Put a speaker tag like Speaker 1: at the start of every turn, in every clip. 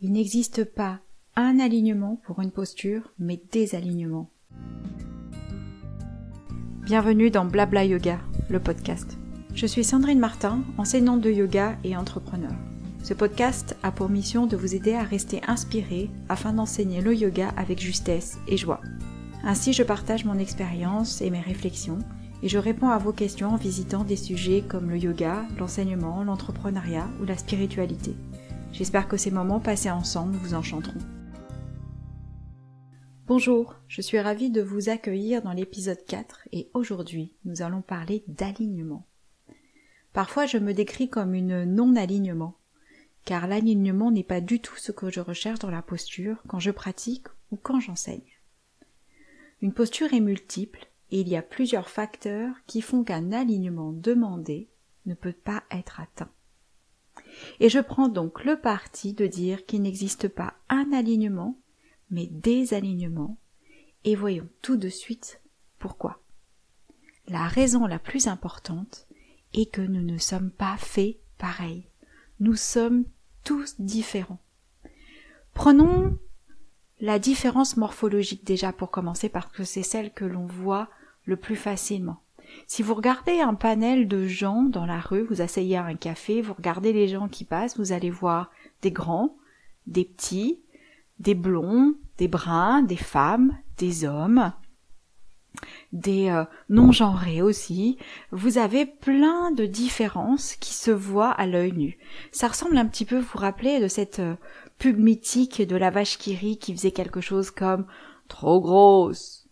Speaker 1: Il n'existe pas un alignement pour une posture, mais des alignements. Bienvenue dans Blabla Yoga, le podcast. Je suis Sandrine Martin, enseignante de yoga et entrepreneur. Ce podcast a pour mission de vous aider à rester inspiré afin d'enseigner le yoga avec justesse et joie. Ainsi, je partage mon expérience et mes réflexions et je réponds à vos questions en visitant des sujets comme le yoga, l'enseignement, l'entrepreneuriat ou la spiritualité. J'espère que ces moments passés ensemble vous enchanteront. Bonjour, je suis ravie de vous accueillir dans l'épisode 4 et aujourd'hui nous allons parler d'alignement. Parfois je me décris comme une non-alignement, car l'alignement n'est pas du tout ce que je recherche dans la posture quand je pratique ou quand j'enseigne. Une posture est multiple et il y a plusieurs facteurs qui font qu'un alignement demandé ne peut pas être atteint. Et je prends donc le parti de dire qu'il n'existe pas un alignement, mais des alignements, et voyons tout de suite pourquoi. La raison la plus importante est que nous ne sommes pas faits pareils. Nous sommes tous différents. Prenons la différence morphologique déjà pour commencer parce que c'est celle que l'on voit le plus facilement. Si vous regardez un panel de gens dans la rue, vous asseyez à un café, vous regardez les gens qui passent, vous allez voir des grands, des petits, des blonds, des bruns, des femmes, des hommes, des euh, non-genrés aussi. Vous avez plein de différences qui se voient à l'œil nu. Ça ressemble un petit peu, vous vous rappelez, de cette euh, pub mythique de la vache qui rit qui faisait quelque chose comme trop grosse,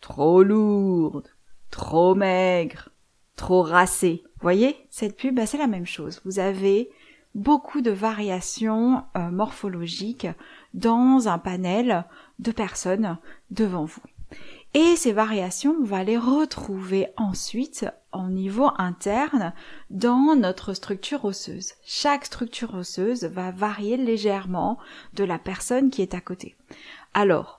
Speaker 1: trop lourde, trop maigre, trop racé. Voyez, cette pub, bah, c'est la même chose. Vous avez beaucoup de variations euh, morphologiques dans un panel de personnes devant vous. Et ces variations, on va les retrouver ensuite en niveau interne dans notre structure osseuse. Chaque structure osseuse va varier légèrement de la personne qui est à côté. Alors,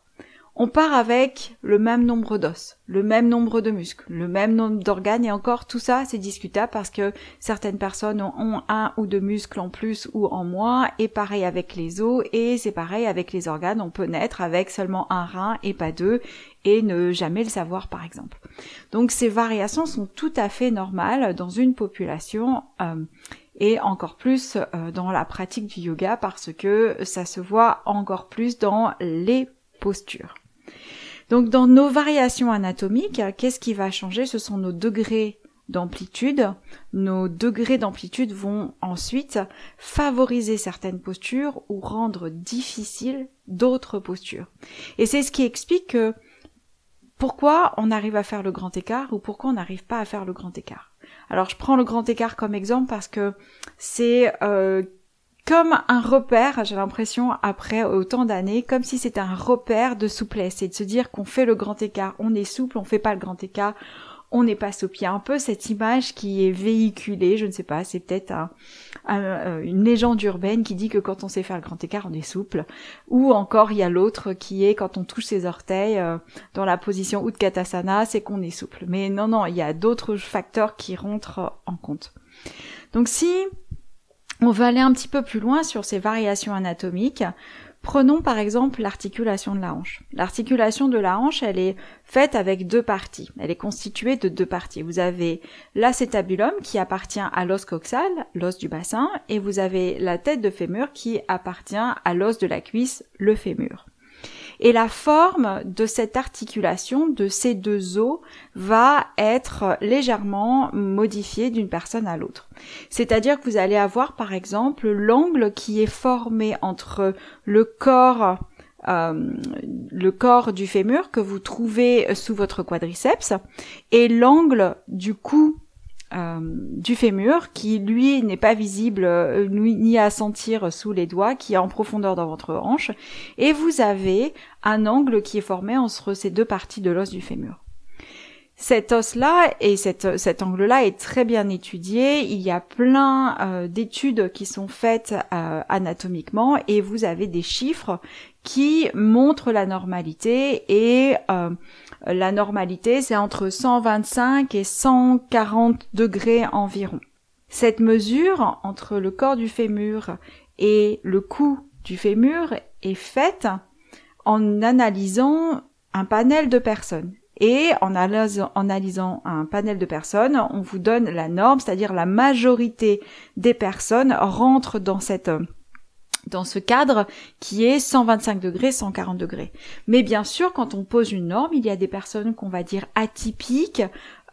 Speaker 1: on part avec le même nombre d'os, le même nombre de muscles, le même nombre d'organes et encore tout ça c'est discutable parce que certaines personnes ont un ou deux muscles en plus ou en moins et pareil avec les os et c'est pareil avec les organes, on peut naître avec seulement un rein et pas deux et ne jamais le savoir par exemple. Donc ces variations sont tout à fait normales dans une population euh, et encore plus euh, dans la pratique du yoga parce que ça se voit encore plus dans les postures. Donc dans nos variations anatomiques, qu'est-ce qui va changer? Ce sont nos degrés d'amplitude. Nos degrés d'amplitude vont ensuite favoriser certaines postures ou rendre difficile d'autres postures. Et c'est ce qui explique que pourquoi on arrive à faire le grand écart ou pourquoi on n'arrive pas à faire le grand écart. Alors je prends le grand écart comme exemple parce que c'est euh, comme un repère, j'ai l'impression, après autant d'années, comme si c'était un repère de souplesse et de se dire qu'on fait le grand écart, on est souple, on fait pas le grand écart, on n'est pas souple. Il y a un peu cette image qui est véhiculée, je ne sais pas, c'est peut-être un, une légende urbaine qui dit que quand on sait faire le grand écart, on est souple. Ou encore, il y a l'autre qui est quand on touche ses orteils euh, dans la position Utkatasana, c'est qu'on est souple. Mais non, non, il y a d'autres facteurs qui rentrent en compte. Donc si on veut aller un petit peu plus loin sur ces variations anatomiques. Prenons par exemple l'articulation de la hanche. L'articulation de la hanche, elle est faite avec deux parties. Elle est constituée de deux parties. Vous avez l'acétabulum qui appartient à l'os coxal, l'os du bassin, et vous avez la tête de fémur qui appartient à l'os de la cuisse, le fémur. Et la forme de cette articulation de ces deux os va être légèrement modifiée d'une personne à l'autre. C'est-à-dire que vous allez avoir par exemple l'angle qui est formé entre le corps euh, le corps du fémur que vous trouvez sous votre quadriceps et l'angle du cou euh, du fémur qui lui n'est pas visible euh, ni à sentir sous les doigts, qui est en profondeur dans votre hanche, et vous avez un angle qui est formé entre ces deux parties de l'os du fémur. Cet os-là et cet angle-là est très bien étudié. Il y a plein euh, d'études qui sont faites anatomiquement et vous avez des chiffres qui montrent la normalité et la normalité, c'est entre 125 et 140 degrés environ. Cette mesure entre le corps du fémur et le cou du fémur est faite en analysant un panel de personnes. Et en analysant, un panel de personnes, on vous donne la norme, c'est-à-dire la majorité des personnes rentrent dans cette dans ce cadre qui est 125 degrés, 140 degrés. Mais bien sûr, quand on pose une norme, il y a des personnes qu'on va dire atypiques,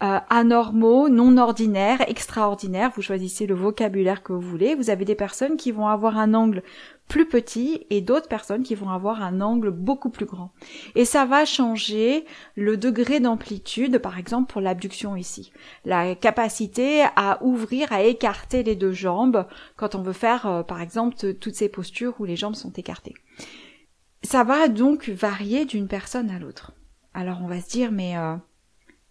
Speaker 1: euh, anormaux, non ordinaires, extraordinaires. Vous choisissez le vocabulaire que vous voulez. Vous avez des personnes qui vont avoir un angle plus petit et d'autres personnes qui vont avoir un angle beaucoup plus grand. Et ça va changer le degré d'amplitude, par exemple pour l'abduction ici. La capacité à ouvrir, à écarter les deux jambes quand on veut faire, euh, par exemple, toutes ces postures où les jambes sont écartées. Ça va donc varier d'une personne à l'autre. Alors on va se dire, mais, euh,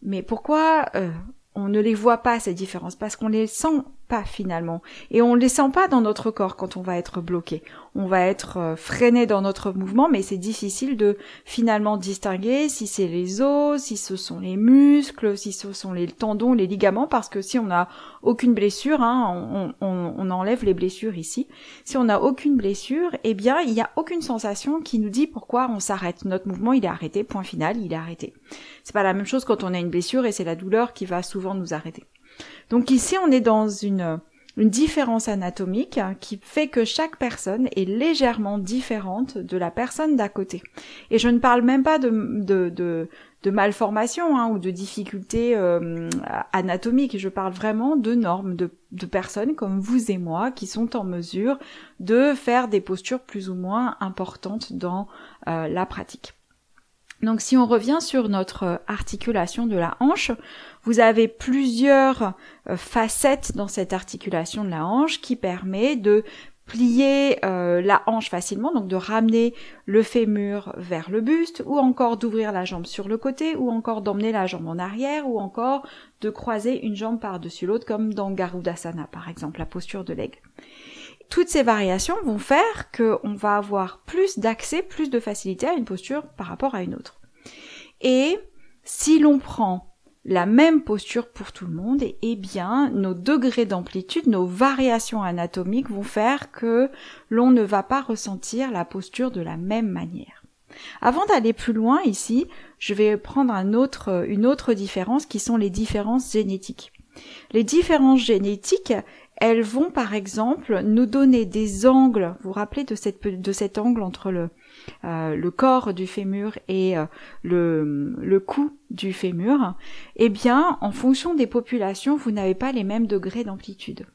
Speaker 1: mais pourquoi euh, on ne les voit pas ces différences? Parce qu'on les sent pas finalement. Et on ne les sent pas dans notre corps quand on va être bloqué. On va être euh, freiné dans notre mouvement, mais c'est difficile de finalement distinguer si c'est les os, si ce sont les muscles, si ce sont les tendons, les ligaments, parce que si on n'a aucune blessure, hein, on, enlève les blessures ici. Si on n'a aucune blessure, eh bien, il n'y a aucune sensation qui nous dit pourquoi on s'arrête. Notre mouvement, il est arrêté, point final, il est arrêté. C'est pas la même chose quand on a une blessure et c'est la douleur qui va souvent nous arrêter. Donc ici, on est dans une, différence anatomique qui fait que chaque personne est légèrement différente de la personne d'à côté. Et je ne parle même pas de, malformation hein, ou de difficultés euh, anatomiques, je parle vraiment de normes, de, de, personnes comme vous et moi qui sont en mesure de faire des postures plus ou moins importantes dans euh, la pratique. Donc si on revient sur notre articulation de la hanche, vous avez plusieurs euh, facettes dans cette articulation de la hanche qui permet de plier euh, la hanche facilement, donc de ramener le fémur vers le buste, ou encore d'ouvrir la jambe sur le côté, ou encore d'emmener la jambe en arrière, ou encore de croiser une jambe par-dessus l'autre, comme dans Garudasana par exemple, la posture de l'aigle. Toutes ces variations vont faire qu'on va avoir plus d'accès, plus de facilité à une posture par rapport à une autre. Et si l'on prend la même posture pour tout le monde, eh bien, nos degrés d'amplitude, nos variations anatomiques vont faire que l'on ne va pas ressentir la posture de la même manière. Avant d'aller plus loin ici, je vais prendre une autre différence qui sont les différences génétiques. Les différences génétiques, elles vont par exemple nous donner des angles, vous vous rappelez de, de cet angle entre le, euh, le corps du fémur et euh, le, le cou du fémur, eh bien, en fonction des populations, vous n'avez pas les mêmes degrés d'amplitude.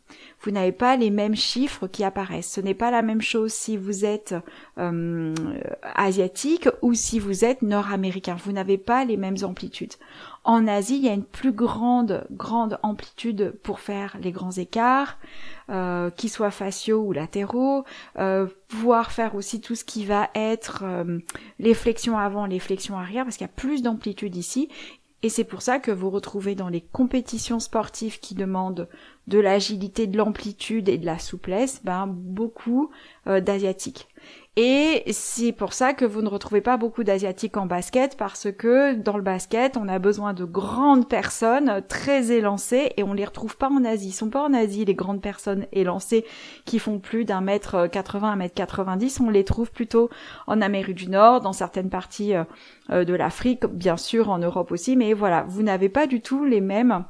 Speaker 1: Vous n'avez pas les mêmes chiffres qui apparaissent. Ce n'est pas la même chose si vous êtes euh, asiatique ou si vous êtes nord-américain. Vous n'avez pas les mêmes amplitudes. En Asie, il y a une plus grande, grande amplitude pour faire les grands écarts, euh, qu'ils soient faciaux ou latéraux, euh, pouvoir faire aussi tout ce qui va être euh, les flexions avant, les flexions arrière, parce qu'il y a plus d'amplitude ici. Et c'est pour ça que vous retrouvez dans les compétitions sportives qui demandent de l'agilité, de l'amplitude et de la souplesse, ben beaucoup euh, d'asiatiques. Et c'est pour ça que vous ne retrouvez pas beaucoup d'asiatiques en basket parce que dans le basket, on a besoin de grandes personnes très élancées et on les retrouve pas en Asie. Ils sont pas en Asie les grandes personnes élancées qui font plus d'un mètre 80, un mètre 90. On les trouve plutôt en Amérique du Nord, dans certaines parties euh, de l'Afrique, bien sûr en Europe aussi. Mais voilà, vous n'avez pas du tout les mêmes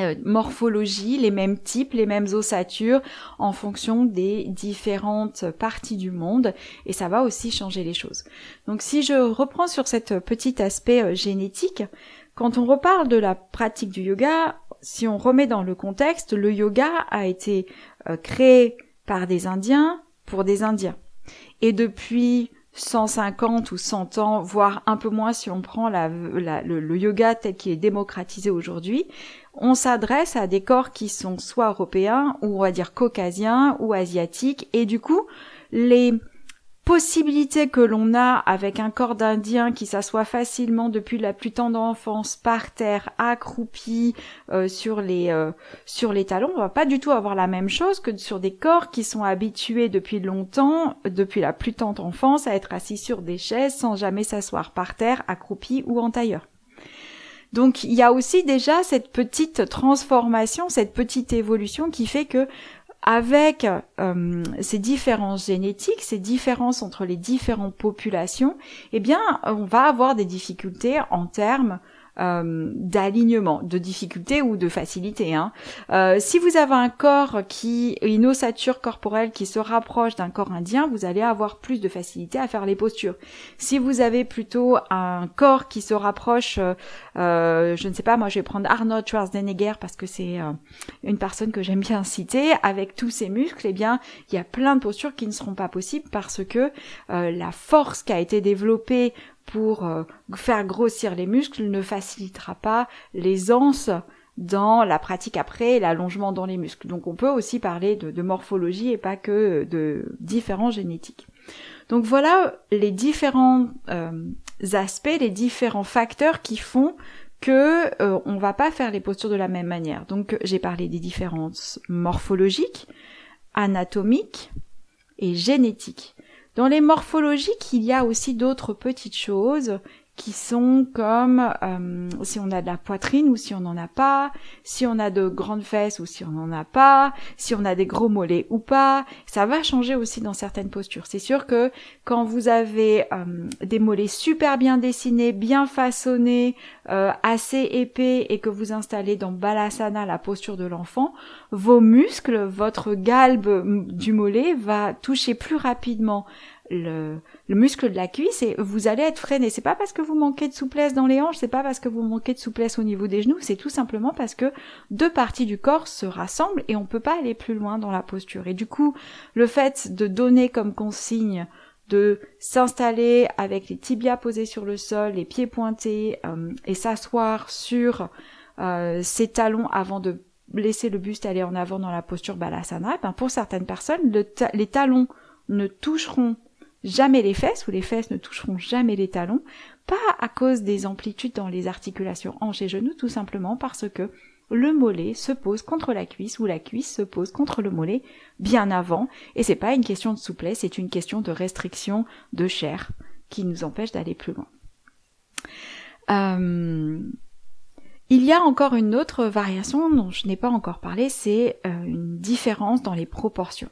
Speaker 1: euh, morphologie, les mêmes types, les mêmes ossatures en fonction des différentes parties du monde et ça va aussi changer les choses. Donc si je reprends sur cet petit aspect euh, génétique, quand on reparle de la pratique du yoga, si on remet dans le contexte, le yoga a été euh, créé par des Indiens pour des Indiens. Et depuis 150 ou 100 ans, voire un peu moins si on prend le, le, yoga tel qu'il est démocratisé aujourd'hui, on s'adresse à des corps qui sont soit européens ou on va dire caucasiens ou asiatiques. Et du coup les possibilités que l'on a avec un corps d'Indien qui s'assoit facilement depuis la plus tendre enfance par terre, accroupi euh, sur les euh, sur les talons, on va pas du tout avoir la même chose que sur des corps qui sont habitués depuis longtemps, depuis la plus tendre enfance, à être assis sur des chaises sans jamais s'asseoir par terre, accroupi ou en tailleur. Donc il y a aussi déjà cette petite transformation, cette petite évolution qui fait que avec euh, ces différences génétiques, ces différences entre les différentes populations, eh bien, on va avoir des difficultés en termes euh, d'alignement, de difficulté ou de facilité. Hein. Euh, si vous avez un corps qui, une ossature corporelle qui se rapproche d'un corps indien, vous allez avoir plus de facilité à faire les postures. Si vous avez plutôt un corps qui se rapproche, euh, je ne sais pas, moi je vais prendre Arnold Schwarzenegger parce que c'est une personne que j'aime bien citer, avec tous ses muscles, eh bien il y a plein de postures qui ne seront pas possibles parce que la force qui a été développée pour euh, faire grossir les muscles ne facilitera pas l'aisance dans la pratique après l'allongement dans les muscles. Donc on peut aussi parler de, morphologie et pas que de différences génétiques. Donc voilà les différents euh, aspects, les différents facteurs qui font que euh, on va pas faire les postures de la même manière. Donc j'ai parlé des différences morphologiques, anatomiques et génétiques. Dans les morphologiques, il y a aussi d'autres petites choses qui sont comme euh, si on a de la poitrine ou si on n'en a pas, si on a de grandes fesses ou si on n'en a pas, si on a des gros mollets ou pas. Ça va changer aussi dans certaines postures. C'est sûr que quand vous avez euh, des mollets super bien dessinés, bien façonnés, euh, assez épais et que vous installez dans Balasana, la posture de l'enfant, vos muscles, votre galbe du mollet va toucher plus rapidement le, muscle de la cuisse et vous allez être freiné. C'est pas parce que vous manquez de souplesse dans les hanches, c'est pas parce que vous manquez de souplesse au niveau des genoux, c'est tout simplement parce que deux parties du corps se rassemblent et on peut pas aller plus loin dans la posture. Et du coup, le fait de donner comme consigne de s'installer avec les tibias posés sur le sol, les pieds pointés euh, et s'asseoir sur euh, ses talons avant de laisser le buste aller en avant dans la posture balasana, ben pour certaines personnes, les talons ne toucheront jamais les fesses, ou les fesses ne toucheront jamais les talons, pas à cause des amplitudes dans les articulations hanches et genoux, tout simplement parce que le mollet se pose contre la cuisse ou la cuisse se pose contre le mollet bien avant, et c'est pas une question de souplesse, c'est une question de restriction de chair qui nous empêche d'aller plus loin. Euh, il y a encore une autre variation dont je n'ai pas encore parlé, c'est euh, une différence dans les proportions.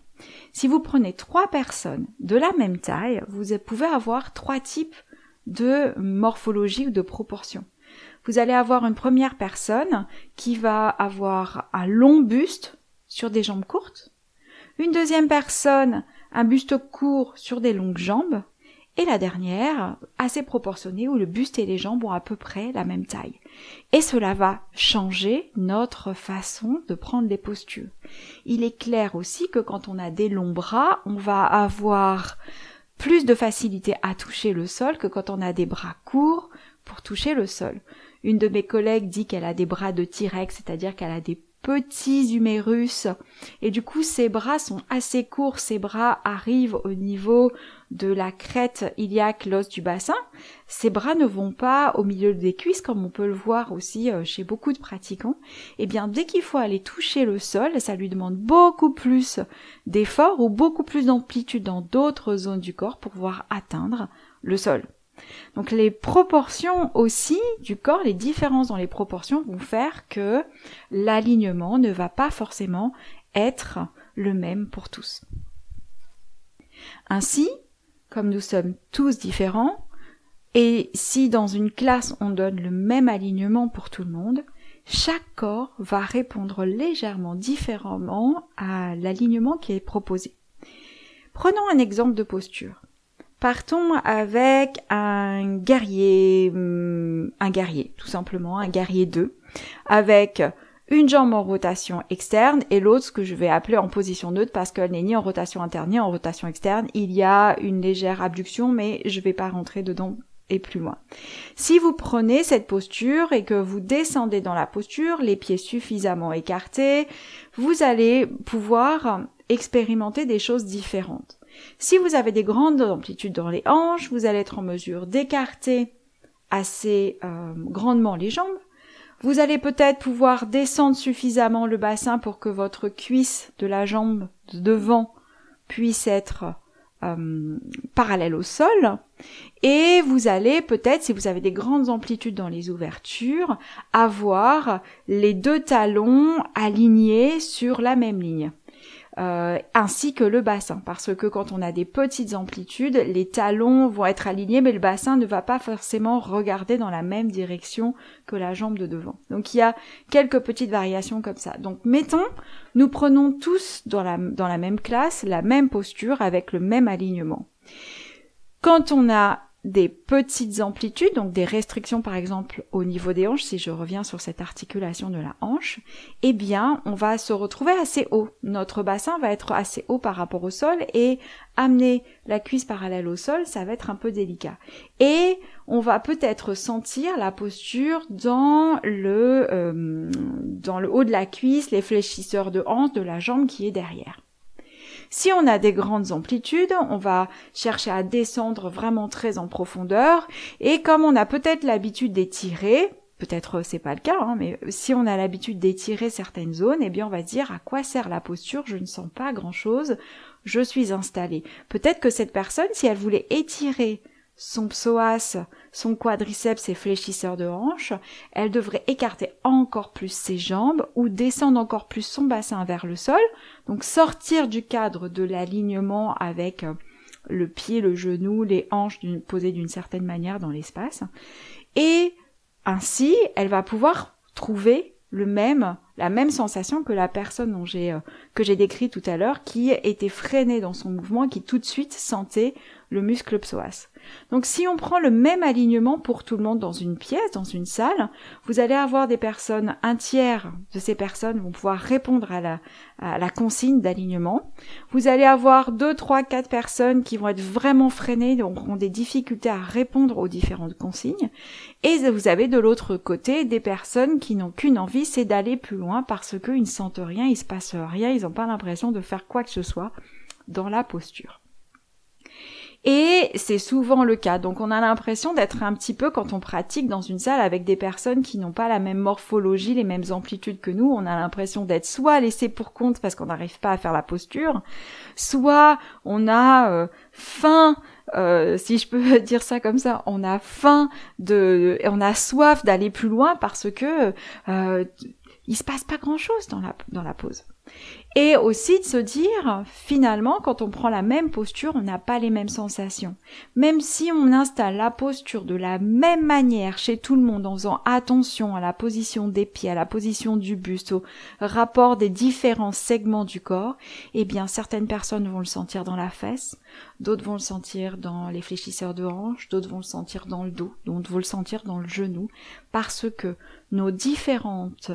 Speaker 1: Si vous prenez trois personnes de la même taille, vous pouvez avoir trois types de morphologie ou de proportions. Vous allez avoir une première personne qui va avoir un long buste sur des jambes courtes, une deuxième personne un buste court sur des longues jambes, et la dernière, assez proportionnée, où le buste et les jambes ont à peu près la même taille. Et cela va changer notre façon de prendre les postures. Il est clair aussi que quand on a des longs bras, on va avoir plus de facilité à toucher le sol que quand on a des bras courts pour toucher le sol. Une de mes collègues dit qu'elle a des bras de T-Rex, c'est-à-dire qu'elle a des petits humérus et du coup ses bras sont assez courts, ses bras arrivent au niveau de la crête iliaque, l'os du bassin. Ses bras ne vont pas au milieu des cuisses comme on peut le voir aussi euh, chez beaucoup de pratiquants. Et eh bien dès qu'il faut aller toucher le sol, ça lui demande beaucoup plus d'effort ou beaucoup plus d'amplitude dans d'autres zones du corps pour pouvoir atteindre le sol. Donc les proportions aussi du corps, les différences dans les proportions vont faire que l'alignement ne va pas forcément être le même pour tous. Ainsi, comme nous sommes tous différents, et si dans une classe on donne le même alignement pour tout le monde, chaque corps va répondre légèrement différemment à l'alignement qui est proposé. Prenons un exemple de posture. Partons avec un guerrier, hum, un guerrier, tout simplement, un guerrier 2, avec une jambe en rotation externe et l'autre ce que je vais appeler en position neutre parce qu'elle n'est ni en rotation interne ni en rotation externe. Il y a une légère abduction mais je vais pas rentrer dedans et plus loin. Si vous prenez cette posture et que vous descendez dans la posture, les pieds suffisamment écartés, vous allez pouvoir expérimenter des choses différentes. Si vous avez des grandes amplitudes dans les hanches, vous allez être en mesure d'écarter assez euh, grandement les jambes. Vous allez peut-être pouvoir descendre suffisamment le bassin pour que votre cuisse de la jambe de devant puisse être euh, parallèle au sol. Et vous allez peut-être, si vous avez des grandes amplitudes dans les ouvertures, avoir les deux talons alignés sur la même ligne. Euh, ainsi que le bassin, parce que quand on a des petites amplitudes, les talons vont être alignés, mais le bassin ne va pas forcément regarder dans la même direction que la jambe de devant. Donc il y a quelques petites variations comme ça. Donc mettons, nous prenons tous dans la, dans la même classe la même posture avec le même alignement. Quand on a des petites amplitudes, donc des restrictions par exemple au niveau des hanches, si je reviens sur cette articulation de la hanche, eh bien on va se retrouver assez haut. Notre bassin va être assez haut par rapport au sol et amener la cuisse parallèle au sol, ça va être un peu délicat. Et on va peut-être sentir la posture dans le, euh, dans le haut de la cuisse, les fléchisseurs de hanche de la jambe qui est derrière. Si on a des grandes amplitudes, on va chercher à descendre vraiment très en profondeur. Et comme on a peut-être l'habitude d'étirer, peut-être c'est pas le cas, hein, mais si on a l'habitude d'étirer certaines zones, eh bien on va dire à quoi sert la posture, je ne sens pas grand chose, je suis installée. Peut-être que cette personne, si elle voulait étirer son psoas, son quadriceps et fléchisseur de hanche, elle devrait écarter encore plus ses jambes ou descendre encore plus son bassin vers le sol, donc sortir du cadre de l'alignement avec euh, le pied, le genou, les hanches posées d'une certaine manière dans l'espace. Et ainsi, elle va pouvoir trouver le même, la même sensation que la personne dont j'ai, euh, que j'ai décrit tout à l'heure, qui était freinée dans son mouvement, qui tout de suite sentait le muscle psoas. Donc si on prend le même alignement pour tout le monde dans une pièce, dans une salle, vous allez avoir des personnes, un tiers de ces personnes vont pouvoir répondre à la, à la consigne d'alignement. Vous allez avoir deux, trois, quatre personnes qui vont être vraiment freinées, donc auront des difficultés à répondre aux différentes consignes. Et vous avez de l'autre côté des personnes qui n'ont qu'une envie, c'est d'aller plus loin parce qu'ils ne sentent rien, il se passe rien, ils n'ont pas l'impression de faire quoi que ce soit dans la posture. Et c'est souvent le cas. Donc on a l'impression d'être un petit peu quand on pratique dans une salle avec des personnes qui n'ont pas la même morphologie, les mêmes amplitudes que nous, on a l'impression d'être soit laissé pour compte parce qu'on n'arrive pas à faire la posture, soit on a euh, faim euh, si je peux dire ça comme ça, on a faim de, on a soif d'aller plus loin parce que euh, il se passe pas grand chose dans la dans la. Et aussi de se dire, finalement, quand on prend la même posture, on n'a pas les mêmes sensations. Même si on installe la posture de la même manière chez tout le monde en faisant attention à la position des pieds, à la position du buste, au rapport des différents segments du corps, eh bien, certaines personnes vont le sentir dans la fesse, d'autres vont le sentir dans les fléchisseurs de hanches, d'autres vont le sentir dans le dos, d'autres vont le sentir dans le genou, parce que nos différentes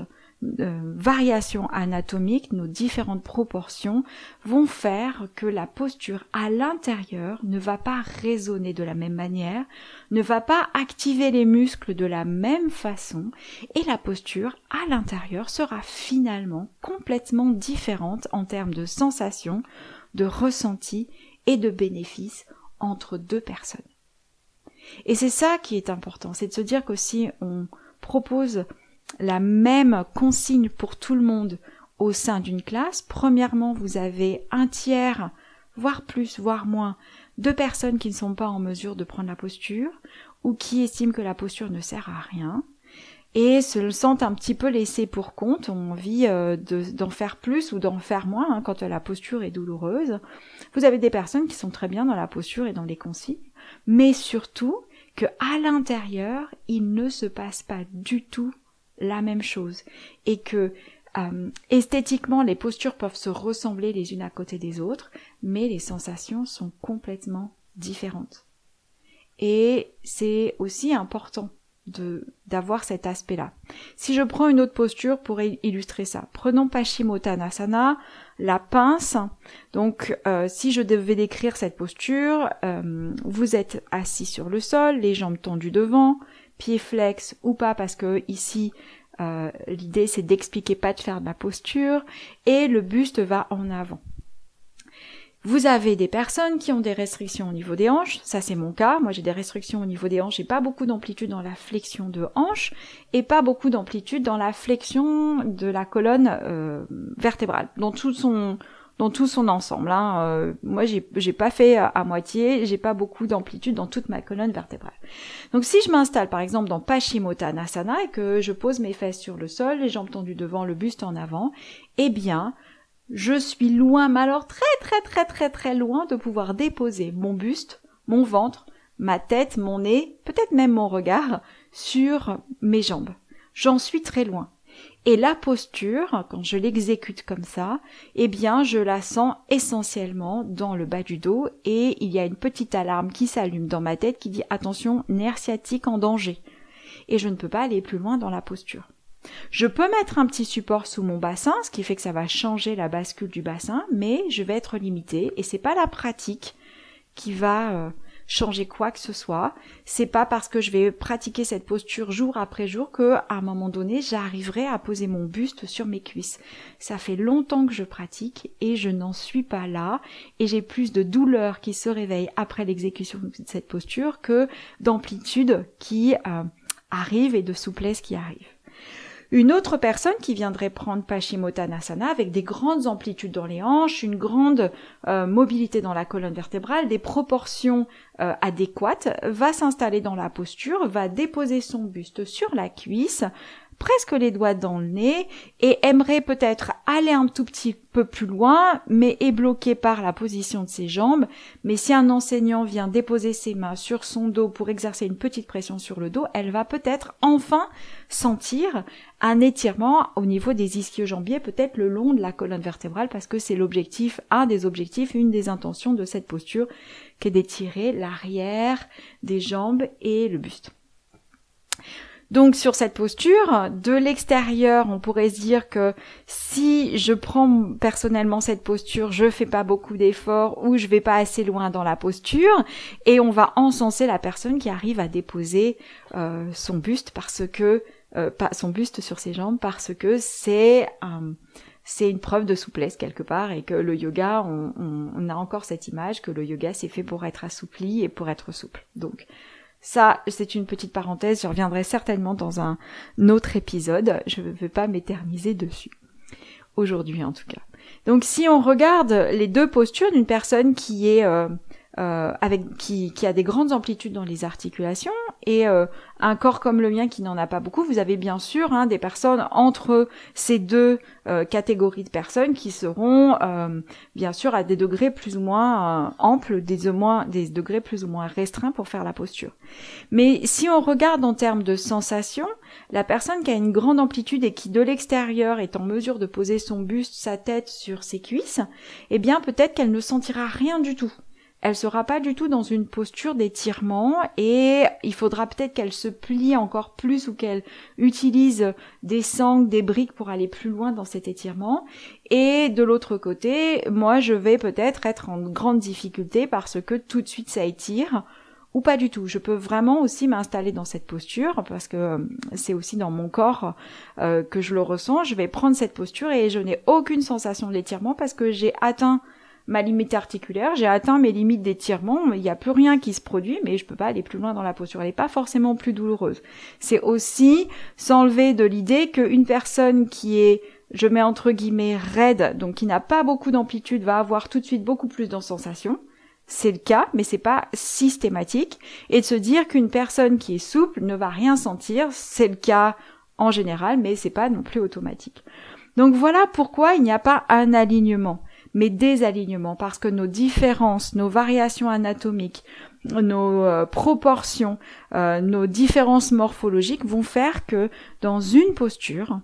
Speaker 1: euh, variations anatomiques, nos différentes proportions vont faire que la posture à l'intérieur ne va pas résonner de la même manière, ne va pas activer les muscles de la même façon et la posture à l'intérieur sera finalement complètement différente en termes de sensations, de ressenti et de bénéfices entre deux personnes. Et c'est ça qui est important, c'est de se dire que si on propose la même consigne pour tout le monde au sein d'une classe. Premièrement, vous avez un tiers, voire plus, voire moins, de personnes qui ne sont pas en mesure de prendre la posture ou qui estiment que la posture ne sert à rien et se sentent un petit peu laissés pour compte, ont envie euh, d'en faire plus ou d'en faire moins hein, quand la posture est douloureuse. Vous avez des personnes qui sont très bien dans la posture et dans les consignes, mais surtout que à l'intérieur, il ne se passe pas du tout la même chose et que euh, esthétiquement les postures peuvent se ressembler les unes à côté des autres, mais les sensations sont complètement différentes. Et c'est aussi important de d'avoir cet aspect-là. Si je prends une autre posture pour illustrer ça, prenons Paschimottanasana, la pince. Donc, euh, si je devais décrire cette posture, euh, vous êtes assis sur le sol, les jambes tendues devant, pied flex ou pas parce que ici euh, l'idée c'est d'expliquer pas de faire de la posture et le buste va en avant. Vous avez des personnes qui ont des restrictions au niveau des hanches, ça c'est mon cas, moi j'ai des restrictions au niveau des hanches, j'ai pas beaucoup d'amplitude dans la flexion de hanche et pas beaucoup d'amplitude dans la flexion de la colonne euh, vertébrale, dans tout son dans tout son ensemble. Hein. Euh, moi, j'ai, pas fait à, moitié, j'ai pas beaucoup d'amplitude dans toute ma colonne vertébrale. Donc, si je m'installe par exemple dans Paschimottanasana et que je pose mes fesses sur le sol, les jambes tendues devant, le buste en avant, eh bien, je suis loin, mais alors très très très très très loin de pouvoir déposer mon buste, mon ventre, ma tête, mon nez, peut-être même mon regard sur mes jambes. J'en suis très loin. Et la posture, quand je l'exécute comme ça, eh bien, je la sens essentiellement dans le bas du dos et il y a une petite alarme qui s'allume dans ma tête qui dit attention, nerf sciatique en danger. Et je ne peux pas aller plus loin dans la posture. Je peux mettre un petit support sous mon bassin, ce qui fait que ça va changer la bascule du bassin, mais je vais être limitée et c'est pas la pratique qui va euh, changer quoi que ce soit. C'est pas parce que je vais pratiquer cette posture jour après jour que, à un moment donné, j'arriverai à poser mon buste sur mes cuisses. Ça fait longtemps que je pratique et je n'en suis pas là et j'ai plus de douleur qui se réveille après l'exécution de cette posture que d'amplitude qui euh, arrive et de souplesse qui arrive. Une autre personne qui viendrait prendre Paschimottanasana avec des grandes amplitudes dans les hanches, une grande euh, mobilité dans la colonne vertébrale, des proportions euh, adéquates, va s'installer dans la posture, va déposer son buste sur la cuisse, presque les doigts dans le nez et aimerait peut-être aller un tout petit peu plus loin, mais est bloqué par la position de ses jambes. Mais si un enseignant vient déposer ses mains sur son dos pour exercer une petite pression sur le dos, elle va peut-être enfin sentir un étirement au niveau des ischio-jambiers, peut-être le long de la colonne vertébrale, parce que c'est l'objectif, un des objectifs, une des intentions de cette posture, qui est d'étirer l'arrière des jambes et le buste. Donc sur cette posture, de l'extérieur, on pourrait se dire que si je prends personnellement cette posture, je fais pas beaucoup d'efforts ou je vais pas assez loin dans la posture et on va encenser la personne qui arrive à déposer euh, son buste parce que euh, son buste sur ses jambes parce que c'est c'est une preuve de souplesse quelque part et que le yoga, on, on a encore cette image que le yoga c'est fait pour être assoupli et pour être souple. Donc ça, c'est une petite parenthèse, je reviendrai certainement dans un autre épisode, je ne vais pas m'éterniser dessus. Aujourd'hui en tout cas. Donc si on regarde les deux postures d'une personne qui est euh, euh, avec qui, qui, a des grandes amplitudes dans les articulations et euh, un corps comme le mien qui n'en a pas beaucoup, vous avez bien sûr hein, des personnes entre ces deux euh, catégories de personnes qui seront bien sûr à des degrés plus ou moins amples, des, moins, des degrés plus ou moins restreints pour faire la posture. Mais si on regarde en termes de sensation, la personne qui a une grande amplitude et qui de l'extérieur est en mesure de poser son buste, sa tête sur ses cuisses, eh bien peut-être qu'elle ne sentira rien du tout elle sera pas du tout dans une posture d'étirement et il faudra peut-être qu'elle se plie encore plus ou qu'elle utilise des sangles, des briques pour aller plus loin dans cet étirement. Et de l'autre côté, moi je vais peut-être être en grande difficulté parce que tout de suite ça étire ou pas du tout. Je peux vraiment aussi m'installer dans cette posture parce que euh, c'est aussi dans mon corps euh, que je le ressens. Je vais prendre cette posture et je n'ai aucune sensation d'étirement parce que j'ai atteint ma limite articulaire, j'ai atteint mes limites d'étirement, il n'y a plus rien qui se produit, mais je peux pas aller plus loin dans la posture. Elle n'est pas forcément plus douloureuse. C'est aussi s'enlever de l'idée qu'une personne qui est je mets entre guillemets raide, donc qui n'a pas beaucoup d'amplitude, va avoir tout de suite beaucoup plus de sensations. C'est le cas, mais c'est pas systématique. Et de se dire qu'une personne qui est souple ne va rien sentir, c'est le cas en général, mais c'est pas non plus automatique. Donc voilà pourquoi il n'y a pas un alignement mais des alignements, parce que nos différences, nos variations anatomiques, nos euh, proportions, euh, nos différences morphologiques vont faire que dans une posture,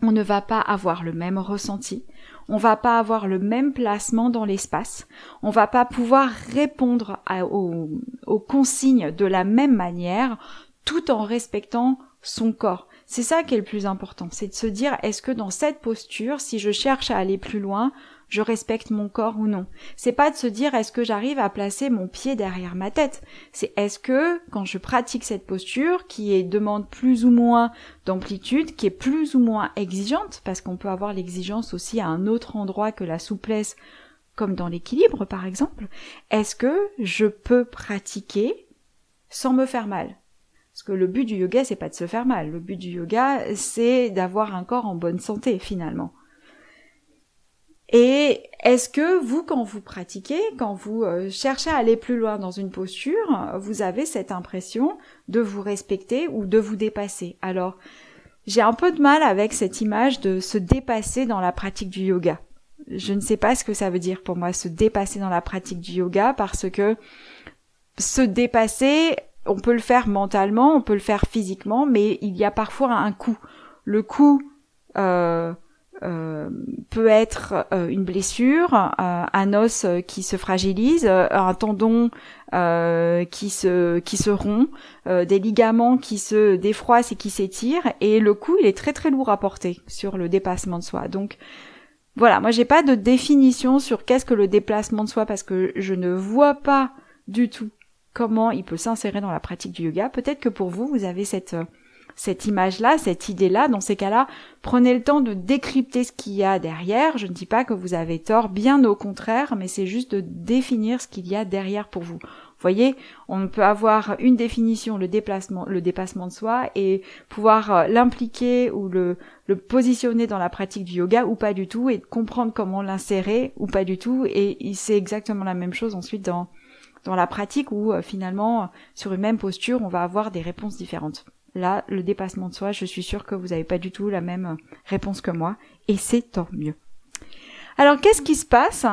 Speaker 1: on ne va pas avoir le même ressenti, on va pas avoir le même placement dans l'espace, on va pas pouvoir répondre aux, aux consignes de la même manière tout en respectant son corps. C'est ça qui est le plus important, c'est de se dire est-ce que dans cette posture, si je cherche à aller plus loin, je respecte mon corps ou non. C'est pas de se dire est-ce que j'arrive à placer mon pied derrière ma tête? C'est est-ce que quand je pratique cette posture qui demande plus ou moins d'amplitude, qui est plus ou moins exigeante, parce qu'on peut avoir l'exigence aussi à un autre endroit que la souplesse, comme dans l'équilibre par exemple, est-ce que je peux pratiquer sans me faire mal? Parce que le but du yoga, c'est pas de se faire mal. Le but du yoga, c'est d'avoir un corps en bonne santé, finalement. Et est-ce que vous, quand vous pratiquez, quand vous euh, cherchez à aller plus loin dans une posture, vous avez cette impression de vous respecter ou de vous dépasser? Alors, j'ai un peu de mal avec cette image de se dépasser dans la pratique du yoga. Je ne sais pas ce que ça veut dire pour moi se dépasser dans la pratique du yoga parce que se dépasser, on peut le faire mentalement, on peut le faire physiquement, mais il y a parfois un coût. Le coût euh, peut être euh, une blessure, euh, un os qui se fragilise, un tendon qui se qui se rompt, des ligaments qui se défroissent et qui s'étirent, et le coup il est très très lourd à porter sur le dépassement de soi. Donc voilà, moi j'ai pas de définition sur qu'est-ce que le déplacement de soi parce que je ne vois pas du tout comment il peut s'insérer dans la pratique du yoga. Peut-être que pour vous vous avez cette cette image-là, cette idée-là, dans ces cas-là, prenez le temps de décrypter ce qu'il y a derrière. Je ne dis pas que vous avez tort, bien au contraire, mais c'est juste de définir ce qu'il y a derrière pour vous. Vous voyez, on peut avoir une définition, le déplacement, le dépassement de soi, et pouvoir euh, l'impliquer ou le, le positionner dans la pratique du yoga ou pas du tout, et comprendre comment l'insérer ou pas du tout, et c'est exactement la même chose ensuite dans dans la pratique où euh, finalement sur une même posture on va avoir des réponses différentes. Là, le dépassement de soi, je suis sûre que vous n'avez pas du tout la même réponse que moi, et c'est tant mieux. Alors, qu'est-ce qui se passe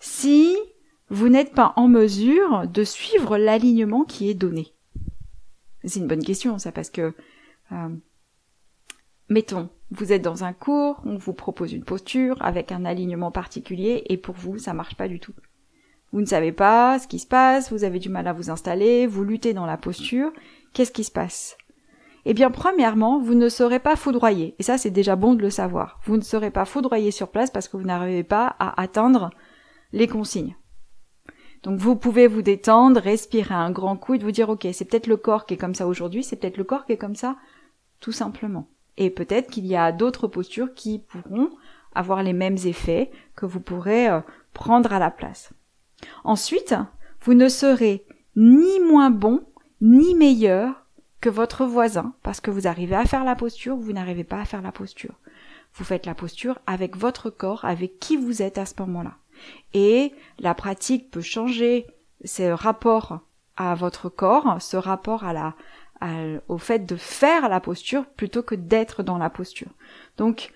Speaker 1: si vous n'êtes pas en mesure de suivre l'alignement qui est donné? C'est une bonne question, ça, parce que, euh, mettons, vous êtes dans un cours, on vous propose une posture avec un alignement particulier, et pour vous, ça marche pas du tout. Vous ne savez pas ce qui se passe, vous avez du mal à vous installer, vous luttez dans la posture. Qu'est-ce qui se passe? Eh bien, premièrement, vous ne serez pas foudroyé. Et ça, c'est déjà bon de le savoir. Vous ne serez pas foudroyé sur place parce que vous n'arrivez pas à atteindre les consignes. Donc vous pouvez vous détendre, respirer un grand coup et vous dire ok, c'est peut-être le corps qui est comme ça aujourd'hui, c'est peut-être le corps qui est comme ça, tout simplement. Et peut-être qu'il y a d'autres postures qui pourront avoir les mêmes effets que vous pourrez euh, prendre à la place. Ensuite, vous ne serez ni moins bon ni meilleur que votre voisin parce que vous arrivez à faire la posture ou vous n'arrivez pas à faire la posture. Vous faites la posture avec votre corps, avec qui vous êtes à ce moment-là. Et la pratique peut changer ce rapport à votre corps, ce rapport à la, au fait de faire la posture plutôt que d'être dans la posture. Donc,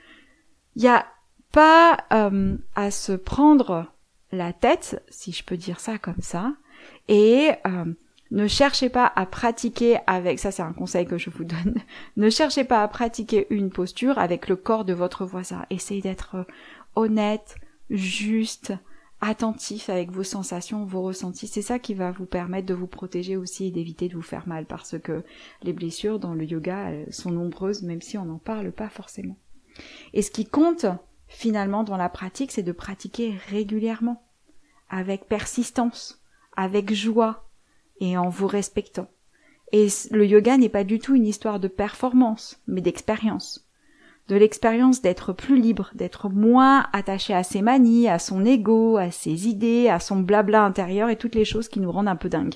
Speaker 1: il n'y a pas euh, à se prendre la tête, si je peux dire ça comme ça, et euh, ne cherchez pas à pratiquer avec, ça c'est un conseil que je vous donne, ne cherchez pas à pratiquer une posture avec le corps de votre voisin. Essayez d'être euh, honnête, juste, attentif avec vos sensations, vos ressentis. C'est ça qui va vous permettre de vous protéger aussi et d'éviter de vous faire mal parce que les blessures dans le yoga sont nombreuses même si on n'en parle pas forcément. Et ce qui compte finalement dans la pratique, c'est de pratiquer régulièrement, avec persistance, avec joie, et en vous respectant. Et le yoga n'est pas du tout une histoire de performance, mais d'expérience. De l'expérience d'être plus libre, d'être moins attaché à ses manies, à son ego, à ses idées, à son blabla intérieur et toutes les choses qui nous rendent un peu dingues.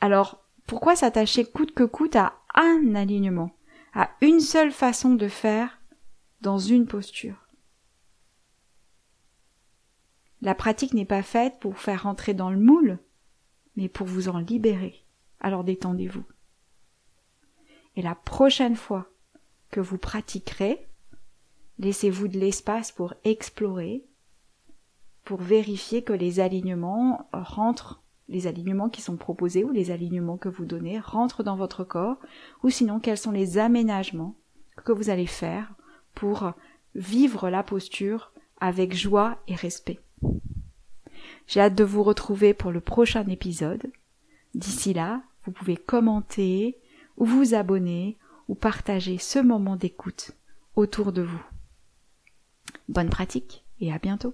Speaker 1: Alors, pourquoi s'attacher coûte que coûte à un alignement, à une seule façon de faire dans une posture? La pratique n'est pas faite pour faire rentrer dans le moule, mais pour vous en libérer. Alors détendez-vous. Et la prochaine fois que vous pratiquerez, laissez-vous de l'espace pour explorer, pour vérifier que les alignements rentrent, les alignements qui sont proposés ou les alignements que vous donnez rentrent dans votre corps, ou sinon quels sont les aménagements que vous allez faire pour vivre la posture avec joie et respect. J'ai hâte de vous retrouver pour le prochain épisode. D'ici là, vous pouvez commenter ou vous abonner ou partager ce moment d'écoute autour de vous. Bonne pratique et à bientôt.